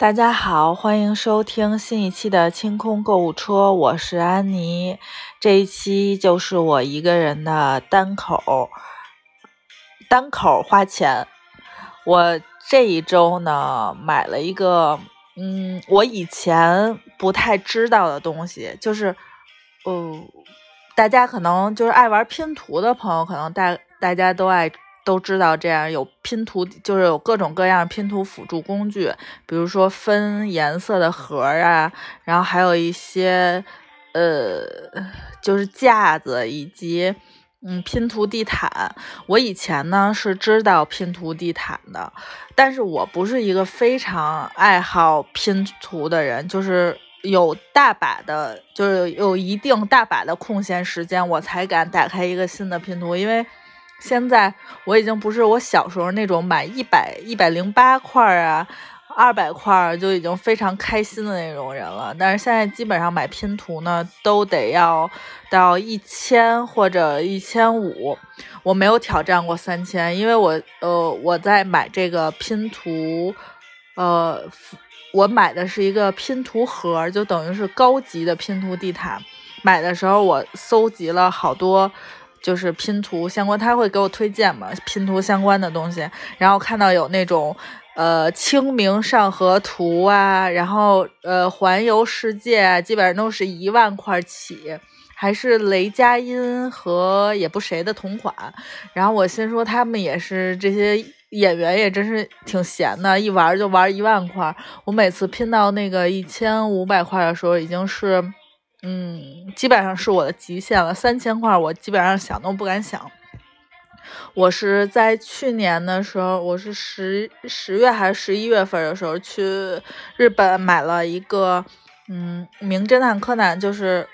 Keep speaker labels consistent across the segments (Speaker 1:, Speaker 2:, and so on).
Speaker 1: 大家好，欢迎收听新一期的清空购物车，我是安妮。这一期就是我一个人的单口，单口花钱。我这一周呢，买了一个，嗯，我以前不太知道的东西，就是，哦，大家可能就是爱玩拼图的朋友，可能大大家都爱。都知道这样有拼图，就是有各种各样拼图辅助工具，比如说分颜色的盒啊，然后还有一些呃，就是架子以及嗯拼图地毯。我以前呢是知道拼图地毯的，但是我不是一个非常爱好拼图的人，就是有大把的，就是有一定大把的空闲时间，我才敢打开一个新的拼图，因为。现在我已经不是我小时候那种买一百一百零八块啊，二百块就已经非常开心的那种人了。但是现在基本上买拼图呢，都得要到一千或者一千五。我没有挑战过三千，因为我呃我在买这个拼图，呃，我买的是一个拼图盒，就等于是高级的拼图地毯。买的时候我搜集了好多。就是拼图相关，他会给我推荐嘛，拼图相关的东西。然后看到有那种，呃，清明上河图啊，然后呃，环游世界，基本上都是一万块起，还是雷佳音和也不谁的同款。然后我心说，他们也是这些演员，也真是挺闲的，一玩就玩一万块。我每次拼到那个一千五百块的时候，已经是。嗯，基本上是我的极限了。三千块，我基本上想都不敢想。我是在去年的时候，我是十十月还是十一月份的时候去日本买了一个，嗯，名侦探柯南，就是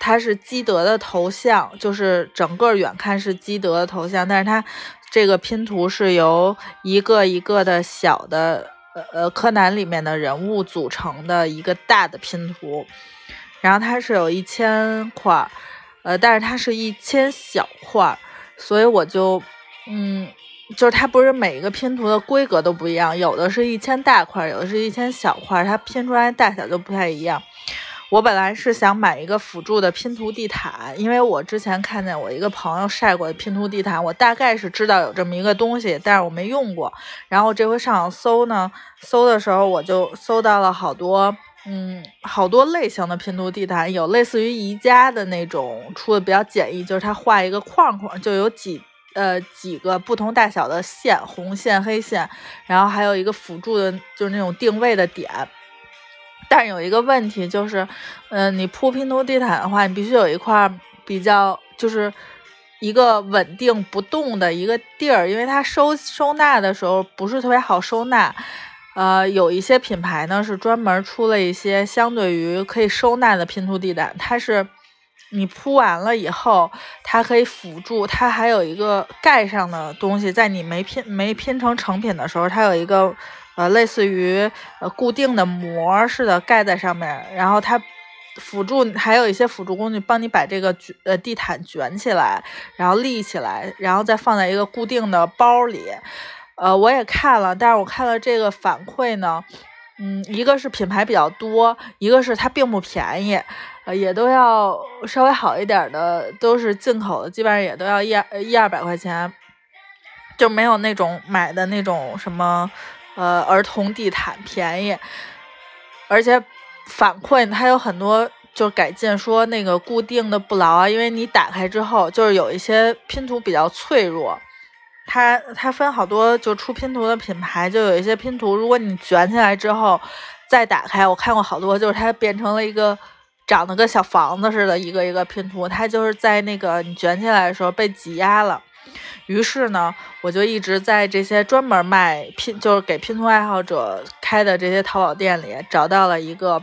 Speaker 1: 它是基德的头像，就是整个远看是基德的头像，但是它这个拼图是由一个一个的小的，呃呃，柯南里面的人物组成的一个大的拼图。然后它是有一千块，呃，但是它是一千小块，所以我就，嗯，就是它不是每一个拼图的规格都不一样，有的是一千大块，有的是一千小块，它拼出来大小就不太一样。我本来是想买一个辅助的拼图地毯，因为我之前看见我一个朋友晒过拼图地毯，我大概是知道有这么一个东西，但是我没用过。然后这回上网搜呢，搜的时候我就搜到了好多。嗯，好多类型的拼图地毯，有类似于宜家的那种出的比较简易，就是它画一个框框，就有几呃几个不同大小的线，红线、黑线，然后还有一个辅助的，就是那种定位的点。但是有一个问题就是，嗯，你铺拼图地毯的话，你必须有一块比较就是一个稳定不动的一个地儿，因为它收收纳的时候不是特别好收纳。呃，有一些品牌呢是专门出了一些相对于可以收纳的拼图地毯，它是你铺完了以后，它可以辅助，它还有一个盖上的东西，在你没拼没拼成成品的时候，它有一个呃类似于呃固定的膜似的盖在上面，然后它辅助还有一些辅助工具帮你把这个卷呃地毯卷起来，然后立起来，然后再放在一个固定的包里。呃，我也看了，但是我看了这个反馈呢，嗯，一个是品牌比较多，一个是它并不便宜，呃，也都要稍微好一点的，都是进口的，基本上也都要一一二百块钱，就没有那种买的那种什么呃儿童地毯便宜，而且反馈它有很多就改进，说那个固定的不牢啊，因为你打开之后，就是有一些拼图比较脆弱。它它分好多就出拼图的品牌，就有一些拼图，如果你卷起来之后再打开，我看过好多，就是它变成了一个长得跟小房子似的，一个一个拼图，它就是在那个你卷起来的时候被挤压了。于是呢，我就一直在这些专门卖拼，就是给拼图爱好者开的这些淘宝店里找到了一个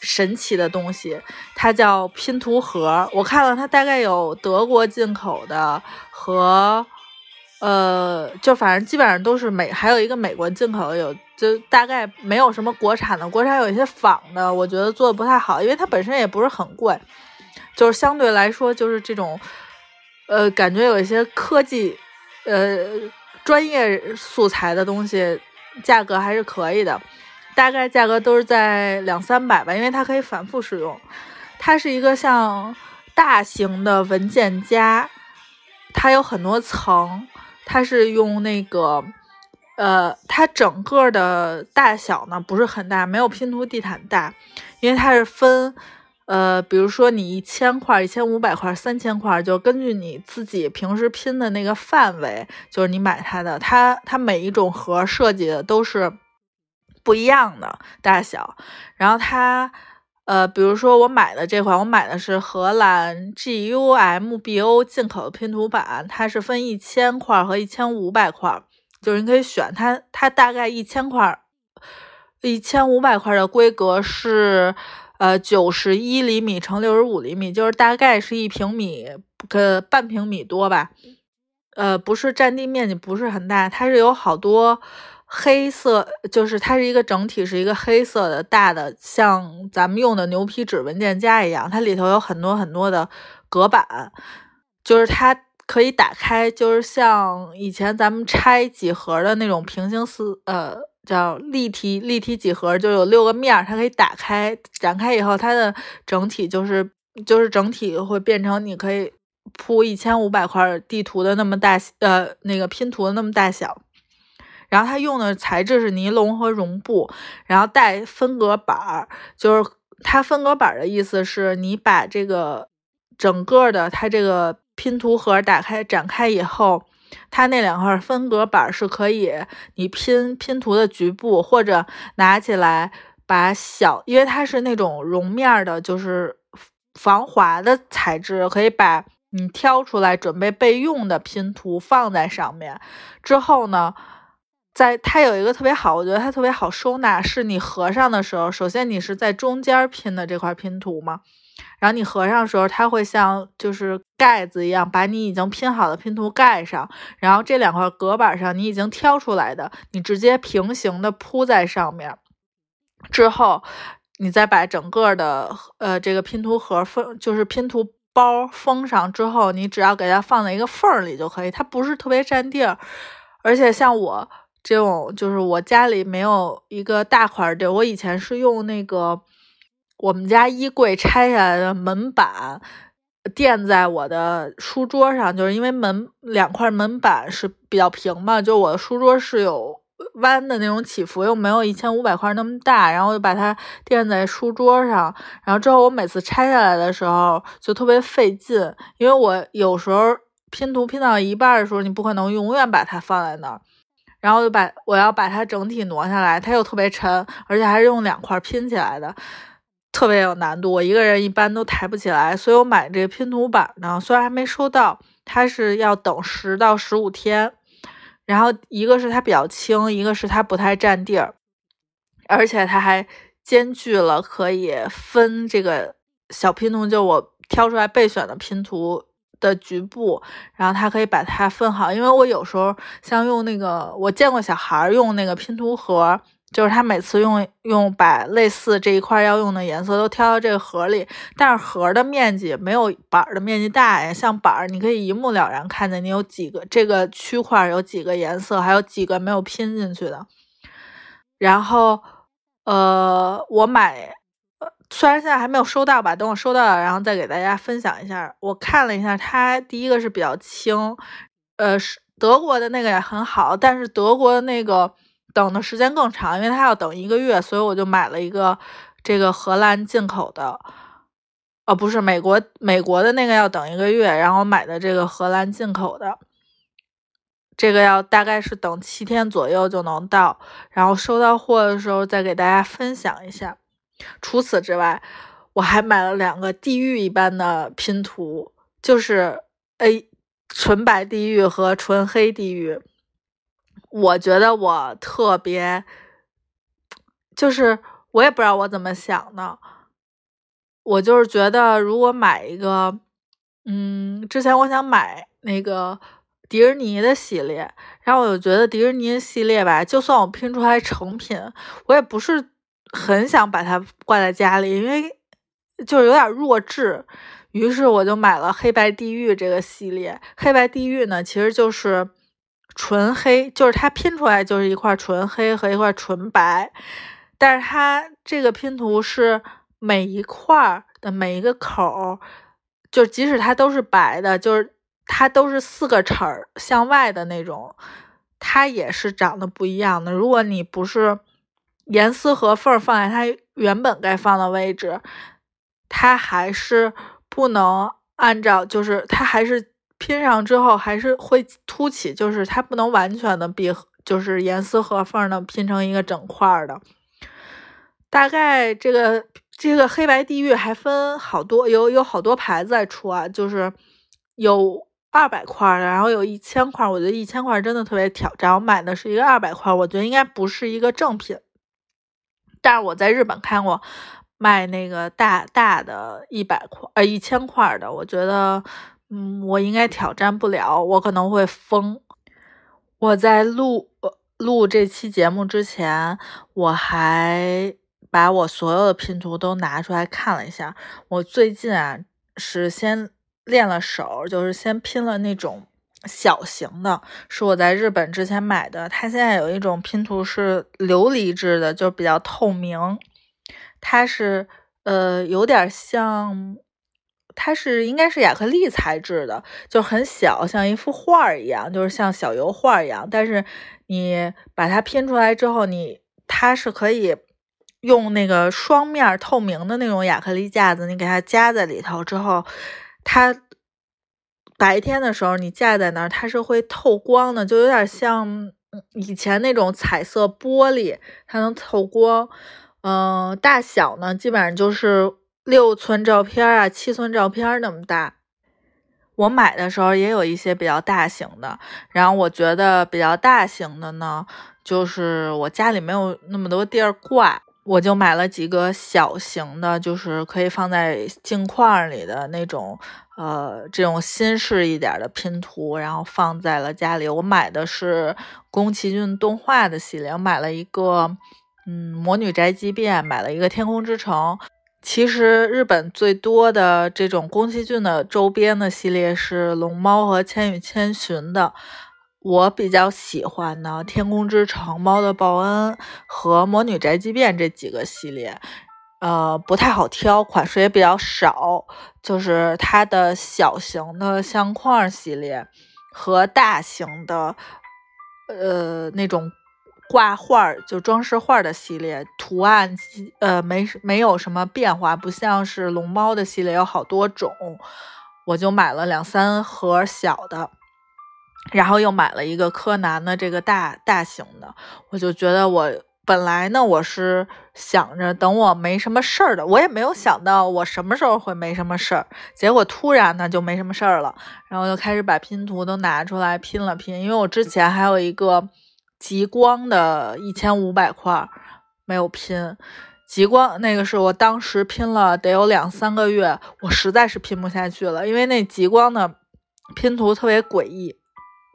Speaker 1: 神奇的东西，它叫拼图盒。我看了它大概有德国进口的和。呃，就反正基本上都是美，还有一个美国进口的有，就大概没有什么国产的，国产有一些仿的，我觉得做的不太好，因为它本身也不是很贵，就是相对来说就是这种，呃，感觉有一些科技，呃，专业素材的东西，价格还是可以的。大概价格都是在两三百吧，因为它可以反复使用。它是一个像大型的文件夹，它有很多层，它是用那个，呃，它整个的大小呢不是很大，没有拼图地毯大，因为它是分。呃，比如说你一千块、一千五百块、三千块，就根据你自己平时拼的那个范围，就是你买它的，它它每一种盒设计的都是不一样的大小。然后它，呃，比如说我买的这款，我买的是荷兰 GUMBO 进口的拼图板，它是分一千块和一千五百块，就是你可以选它，它大概一千块、一千五百块的规格是。呃，九十一厘米乘六十五厘米，就是大概是一平米，个半平米多吧。呃，不是占地面积不是很大，它是有好多黑色，就是它是一个整体，是一个黑色的大的，像咱们用的牛皮纸文件夹一样，它里头有很多很多的隔板，就是它可以打开，就是像以前咱们拆几何的那种平行四，呃。叫立体立体几何，就有六个面儿，它可以打开展开以后，它的整体就是就是整体会变成你可以铺一千五百块地图的那么大，呃，那个拼图的那么大小。然后它用的材质是尼龙和绒布，然后带分隔板儿，就是它分隔板的意思是你把这个整个的它这个拼图盒打开展开以后。它那两块分隔板是可以你拼拼图的局部，或者拿起来把小，因为它是那种绒面的，就是防滑的材质，可以把你挑出来准备备用的拼图放在上面。之后呢，在它有一个特别好，我觉得它特别好收纳，是你合上的时候，首先你是在中间拼的这块拼图嘛。然后你合上的时候，它会像就是盖子一样，把你已经拼好的拼图盖上。然后这两块隔板上，你已经挑出来的，你直接平行的铺在上面。之后，你再把整个的呃这个拼图盒封，就是拼图包封上之后，你只要给它放在一个缝儿里就可以。它不是特别占地儿，而且像我这种，就是我家里没有一个大块地，我以前是用那个。我们家衣柜拆下来的门板垫在我的书桌上，就是因为门两块门板是比较平嘛，就我的书桌是有弯的那种起伏，又没有一千五百块那么大，然后就把它垫在书桌上。然后之后我每次拆下来的时候就特别费劲，因为我有时候拼图拼到一半的时候，你不可能永远把它放在那儿，然后就把我要把它整体挪下来，它又特别沉，而且还是用两块拼起来的。特别有难度，我一个人一般都抬不起来，所以我买这个拼图板呢，虽然还没收到，它是要等十到十五天。然后一个是它比较轻，一个是它不太占地儿，而且它还兼具了可以分这个小拼图，就我挑出来备选的拼图的局部，然后它可以把它分好。因为我有时候像用那个，我见过小孩用那个拼图盒。就是他每次用用把类似这一块要用的颜色都挑到这个盒里，但是盒的面积没有板的面积大呀。像板儿，你可以一目了然看见你有几个这个区块有几个颜色，还有几个没有拼进去的。然后，呃，我买，虽然现在还没有收到吧，等我收到了，然后再给大家分享一下。我看了一下，它第一个是比较轻，呃，是德国的那个也很好，但是德国的那个。等的时间更长，因为它要等一个月，所以我就买了一个这个荷兰进口的，哦，不是美国美国的那个要等一个月，然后买的这个荷兰进口的，这个要大概是等七天左右就能到，然后收到货的时候再给大家分享一下。除此之外，我还买了两个地狱一般的拼图，就是 A 纯白地狱和纯黑地狱。我觉得我特别，就是我也不知道我怎么想的，我就是觉得如果买一个，嗯，之前我想买那个迪士尼的系列，然后我就觉得迪士尼系列吧，就算我拼出来成品，我也不是很想把它挂在家里，因为就是有点弱智。于是我就买了黑白地狱这个系列。黑白地狱呢，其实就是。纯黑就是它拼出来就是一块纯黑和一块纯白，但是它这个拼图是每一块的每一个口，就即使它都是白的，就是它都是四个齿向外的那种，它也是长得不一样的。如果你不是严丝合缝放在它原本该放的位置，它还是不能按照，就是它还是拼上之后还是会凸起，就是它不能完全的闭合，就是严丝合缝的拼成一个整块的。大概这个这个黑白地狱还分好多，有有好多牌子在出啊，就是有二百块的，然后有一千块。我觉得一千块真的特别挑战。我买的是一个二百块，我觉得应该不是一个正品。但是我在日本看过卖那个大大的一百块呃一千块的，我觉得嗯我应该挑战不了，我可能会疯。我在录录这期节目之前，我还把我所有的拼图都拿出来看了一下。我最近啊是先练了手，就是先拼了那种。小型的，是我在日本之前买的。它现在有一种拼图是琉璃制的，就比较透明。它是呃有点像，它是应该是亚克力材质的，就很小，像一幅画一样，就是像小油画一样。但是你把它拼出来之后，你它是可以用那个双面透明的那种亚克力架子，你给它夹在里头之后，它。白天的时候，你架在那儿，它是会透光的，就有点像以前那种彩色玻璃，它能透光。嗯，大小呢，基本上就是六寸照片啊，七寸照片那么大。我买的时候也有一些比较大型的，然后我觉得比较大型的呢，就是我家里没有那么多地儿挂。我就买了几个小型的，就是可以放在镜框里的那种，呃，这种新式一点的拼图，然后放在了家里。我买的是宫崎骏动画的系列，我买了一个，嗯，魔女宅急便，买了一个天空之城。其实日本最多的这种宫崎骏的周边的系列是龙猫和千与千寻的。我比较喜欢呢《天空之城》、《猫的报恩》和《魔女宅急便》这几个系列，呃，不太好挑，款式也比较少。就是它的小型的相框系列和大型的，呃，那种挂画就装饰画的系列，图案呃没没有什么变化，不像是龙猫的系列有好多种。我就买了两三盒小的。然后又买了一个柯南的这个大大型的，我就觉得我本来呢，我是想着等我没什么事儿的，我也没有想到我什么时候会没什么事儿，结果突然呢就没什么事儿了，然后就开始把拼图都拿出来拼了拼，因为我之前还有一个极光的一千五百块没有拼，极光那个是我当时拼了得有两三个月，我实在是拼不下去了，因为那极光的拼图特别诡异。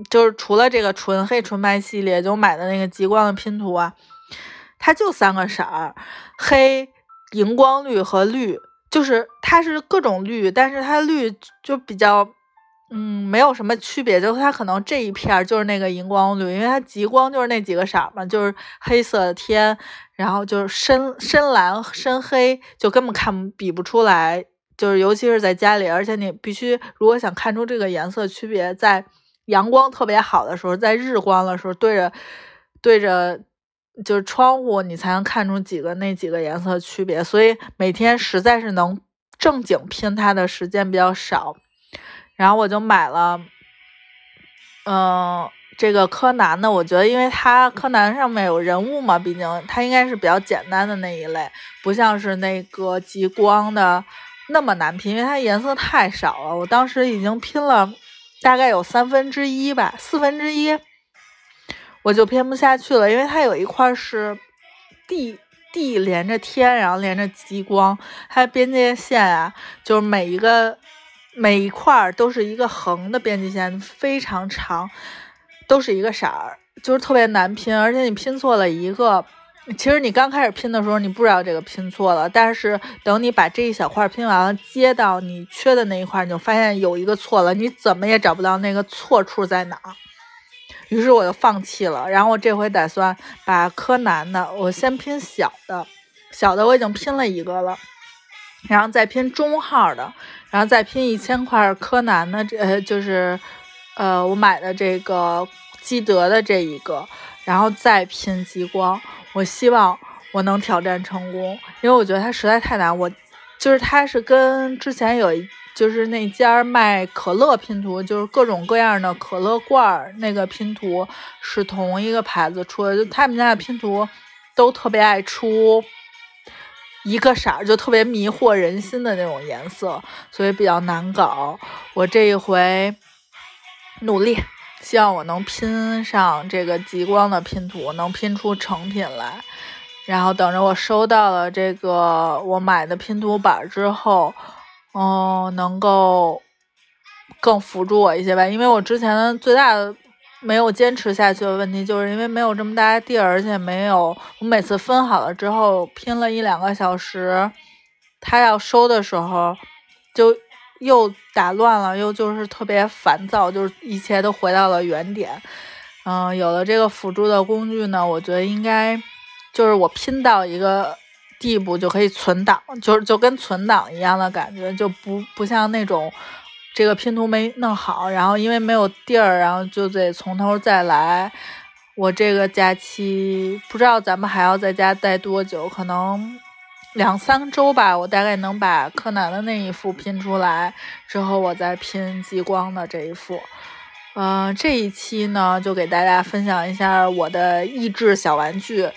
Speaker 1: 就是除了这个纯黑纯白系列，就买的那个极光的拼图啊，它就三个色儿，黑、荧光绿和绿，就是它是各种绿，但是它绿就比较，嗯，没有什么区别，就是它可能这一片就是那个荧光绿，因为它极光就是那几个色嘛，就是黑色的天，然后就是深深蓝、深黑，就根本看比不出来，就是尤其是在家里，而且你必须如果想看出这个颜色区别，在阳光特别好的时候，在日光的时候，对着对着就是窗户，你才能看出几个那几个颜色区别。所以每天实在是能正经拼它的时间比较少，然后我就买了，嗯，这个柯南的。我觉得，因为它柯南上面有人物嘛，毕竟它应该是比较简单的那一类，不像是那个极光的那么难拼，因为它颜色太少了。我当时已经拼了。大概有三分之一吧，四分之一，我就拼不下去了，因为它有一块是地地连着天，然后连着极光，它边界线啊，就是每一个每一块都是一个横的边界线，非常长，都是一个色儿，就是特别难拼，而且你拼错了一个。其实你刚开始拼的时候，你不知道这个拼错了，但是等你把这一小块拼完了，接到你缺的那一块，你就发现有一个错了，你怎么也找不到那个错处在哪。于是我就放弃了。然后我这回打算把柯南的，我先拼小的，小的我已经拼了一个了，然后再拼中号的，然后再拼一千块柯南的，这就是呃我买的这个基德的这一个，然后再拼极光。我希望我能挑战成功，因为我觉得它实在太难。我就是它是跟之前有。就是那家卖可乐拼图，就是各种各样的可乐罐儿，那个拼图是同一个牌子出的。就他们家的拼图都特别爱出一个色儿，就特别迷惑人心的那种颜色，所以比较难搞。我这一回努力，希望我能拼上这个极光的拼图，能拼出成品来。然后等着我收到了这个我买的拼图板之后。嗯，能够更辅助我一些吧，因为我之前最大的没有坚持下去的问题，就是因为没有这么大的地儿，而且没有我每次分好了之后拼了一两个小时，他要收的时候就又打乱了，又就是特别烦躁，就是一切都回到了原点。嗯，有了这个辅助的工具呢，我觉得应该就是我拼到一个。地步就可以存档，就是就跟存档一样的感觉，就不不像那种这个拼图没弄好，然后因为没有地儿，然后就得从头再来。我这个假期不知道咱们还要在家待多久，可能两三周吧。我大概能把柯南的那一副拼出来，之后我再拼极光的这一副。嗯，这一期呢，就给大家分享一下我的益智小玩具。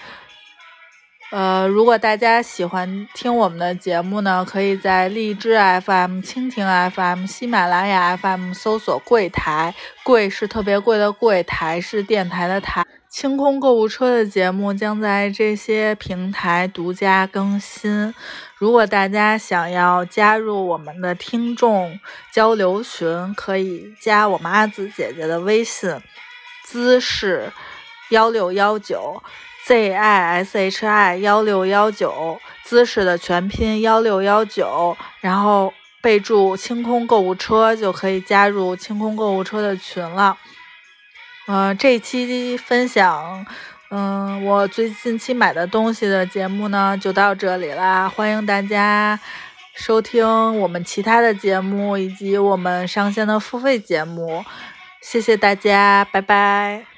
Speaker 1: 呃，如果大家喜欢听我们的节目呢，可以在荔枝 FM、蜻蜓 FM、喜马拉雅 FM 搜索“柜台”，柜是特别贵的柜，台是电台的台。清空购物车的节目将在这些平台独家更新。如果大家想要加入我们的听众交流群，可以加我们阿紫姐姐的微信，姿势幺六幺九。z i s h i 幺六幺九姿势的全拼幺六幺九，然后备注清空购物车就可以加入清空购物车的群了。嗯，这期分享，嗯，我最近期买的东西的节目呢，就到这里啦。欢迎大家收听我们其他的节目以及我们上线的付费节目，谢谢大家，拜拜。